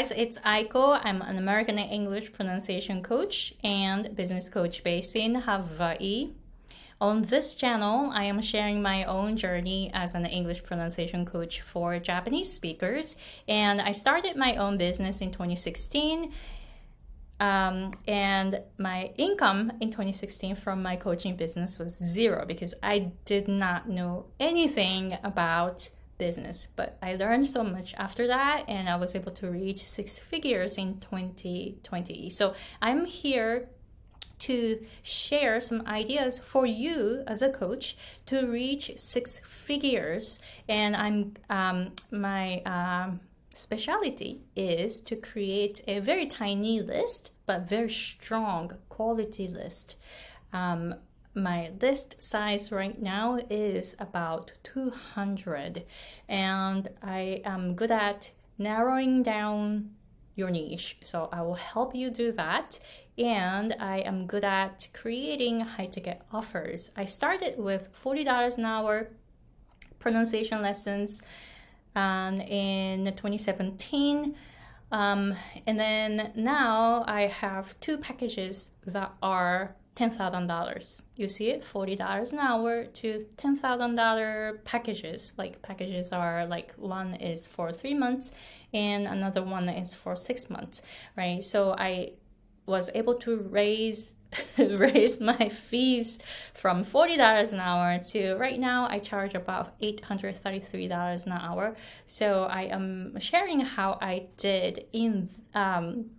guys, it's Aiko. I'm an American English pronunciation coach and business coach based in Hawaii. On this channel, I am sharing my own journey as an English pronunciation coach for Japanese speakers. And I started my own business in 2016. Um, and my income in 2016 from my coaching business was zero because I did not know anything about business. But I learned so much after that, and I was able to reach six figures in 2020. So I'm here to share some ideas for you as a coach to reach six figures. And I'm um, my um, specialty is to create a very tiny list, but very strong quality list. Um, my list size right now is about 200 and i am good at narrowing down your niche so i will help you do that. And i am good at creating high ticket offers. I started with $40 an hour pronunciation lessons um, in 2017 um, and then now i have two packages that are $10,000. You see it, $40 an hour to $10,000 packages. Like packages are like one is for three months and another one is for six months, right? So I was able to raise raise my fees from $40 an hour to right now I charge about $833 an hour. So I am sharing how I did in um,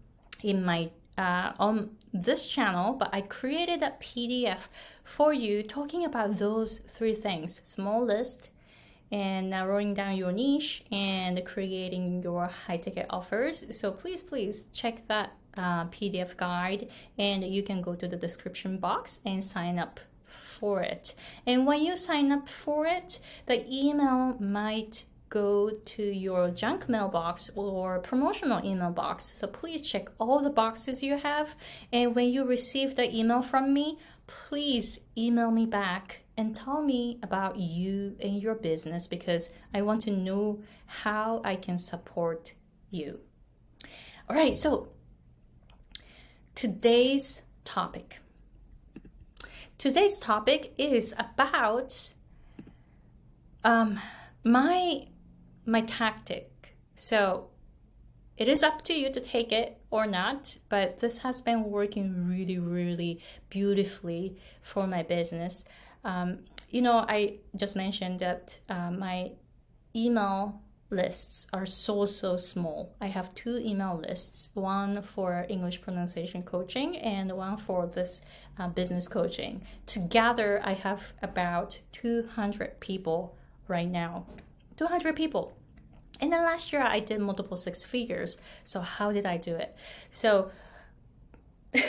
in my uh, on this channel, but I created a PDF for you talking about those three things small list and narrowing down your niche and creating your high ticket offers. So please, please check that uh, PDF guide and you can go to the description box and sign up for it. And when you sign up for it, the email might go to your junk mailbox or promotional email box. So please check all the boxes you have. And when you receive the email from me, please email me back and tell me about you and your business because I want to know how I can support you. All right, so today's topic. Today's topic is about um, my my tactic. So it is up to you to take it or not, but this has been working really, really beautifully for my business. Um, you know, I just mentioned that uh, my email lists are so so small. I have two email lists, one for English pronunciation coaching and one for this uh, business coaching. Together, I have about 200 people right now 200 people. And then last year I did multiple six figures. So how did I do it? So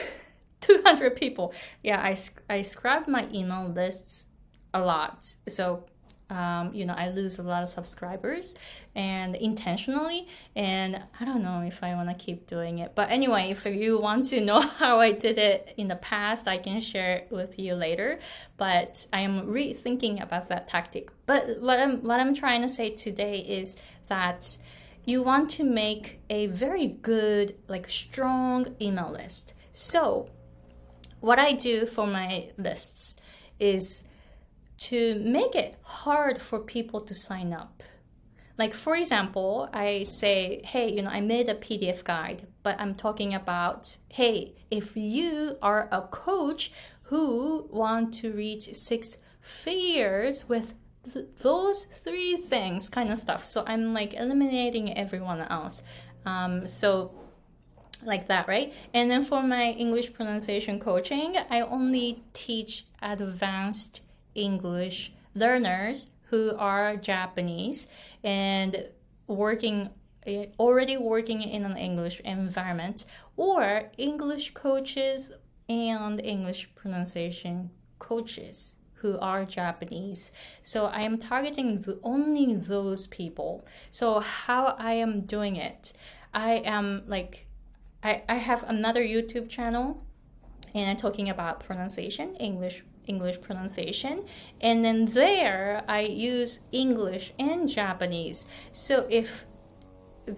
200 people. Yeah, I, I scrubbed my email lists a lot. So um, you know, I lose a lot of subscribers and intentionally. And I don't know if I want to keep doing it. But anyway, if you want to know how I did it in the past, I can share it with you later. But I am rethinking about that tactic. But what I'm what I'm trying to say today is that you want to make a very good, like strong email list. So what I do for my lists is to make it hard for people to sign up. Like, for example, I say, hey, you know, I made a PDF guide, but I'm talking about, hey, if you are a coach who want to reach six figures with th- those three things kind of stuff. So I'm like eliminating everyone else. Um, so like that, right? And then for my English pronunciation coaching, I only teach advanced English learners who are Japanese and working already working in an English environment or English coaches and English pronunciation coaches who are Japanese. So I am targeting the, only those people. So how I am doing it, I am like I, I have another YouTube channel and I'm talking about pronunciation, English English pronunciation. And then there I use English and Japanese. So if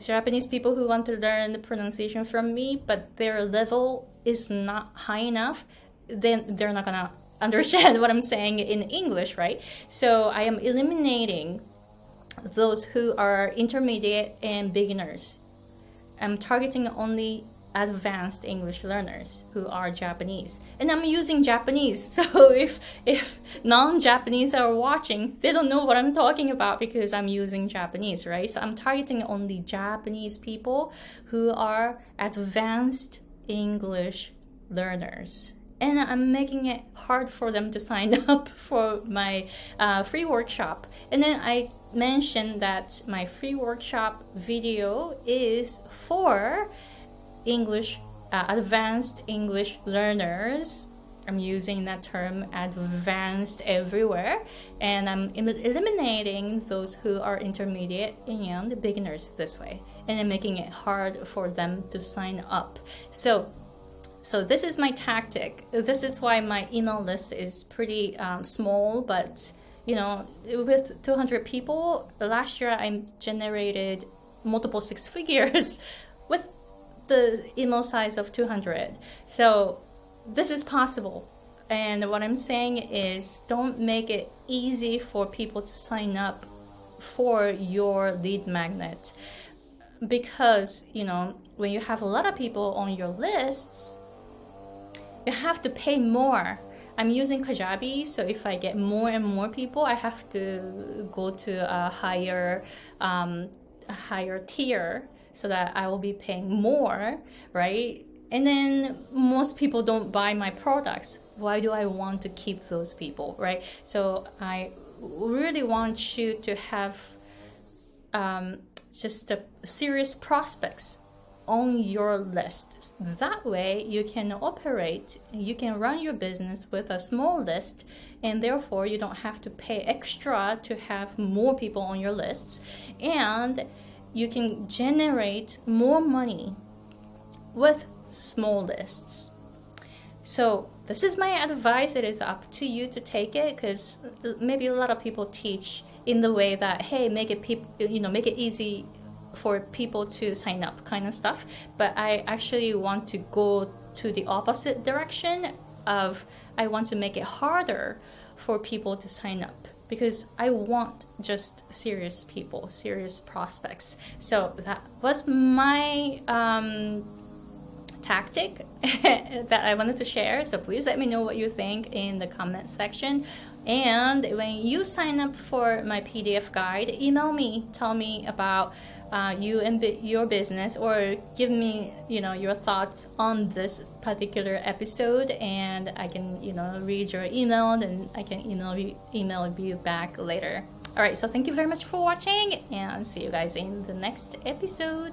Japanese people who want to learn the pronunciation from me, but their level is not high enough, then they're not gonna understand what I'm saying in English, right? So I am eliminating those who are intermediate and beginners. I'm targeting only advanced English learners who are Japanese. And I'm using Japanese. So if if non-Japanese are watching, they don't know what I'm talking about because I'm using Japanese, right? So I'm targeting only Japanese people who are advanced English learners. And I'm making it hard for them to sign up for my uh, free workshop. And then I mentioned that my free workshop video is for English, uh, advanced English learners. I'm using that term advanced everywhere, and I'm eliminating those who are intermediate and beginners this way, and I'm making it hard for them to sign up. So, so this is my tactic. This is why my email list is pretty um, small, but you know, with 200 people, last year I generated multiple six figures with the email size of 200. So this is possible. And what I'm saying is don't make it easy for people to sign up for your lead magnet. Because, you know, when you have a lot of people on your lists, you have to pay more. I'm using Kajabi, so if I get more and more people, I have to go to a higher, um, a higher tier so that I will be paying more, right? And then most people don't buy my products. Why do I want to keep those people, right? So I really want you to have um, just a serious prospects on your list. That way, you can operate, you can run your business with a small list, and therefore, you don't have to pay extra to have more people on your lists. And you can generate more money with small lists. So this is my advice. It is up to you to take it because maybe a lot of people teach in the way that hey, make it you know make it easy for people to sign up kind of stuff. But I actually want to go to the opposite direction of I want to make it harder for people to sign up because I want just serious people, serious prospects. So that was my um, tactic that I wanted to share. So please let me know what you think in the comment section. And when you sign up for my PDF guide, email me, tell me about uh, you and your business or give me you know your thoughts on this particular episode and i can you know read your email and i can email you email you back later. All right so thank you very much for watching and see you guys in the next episode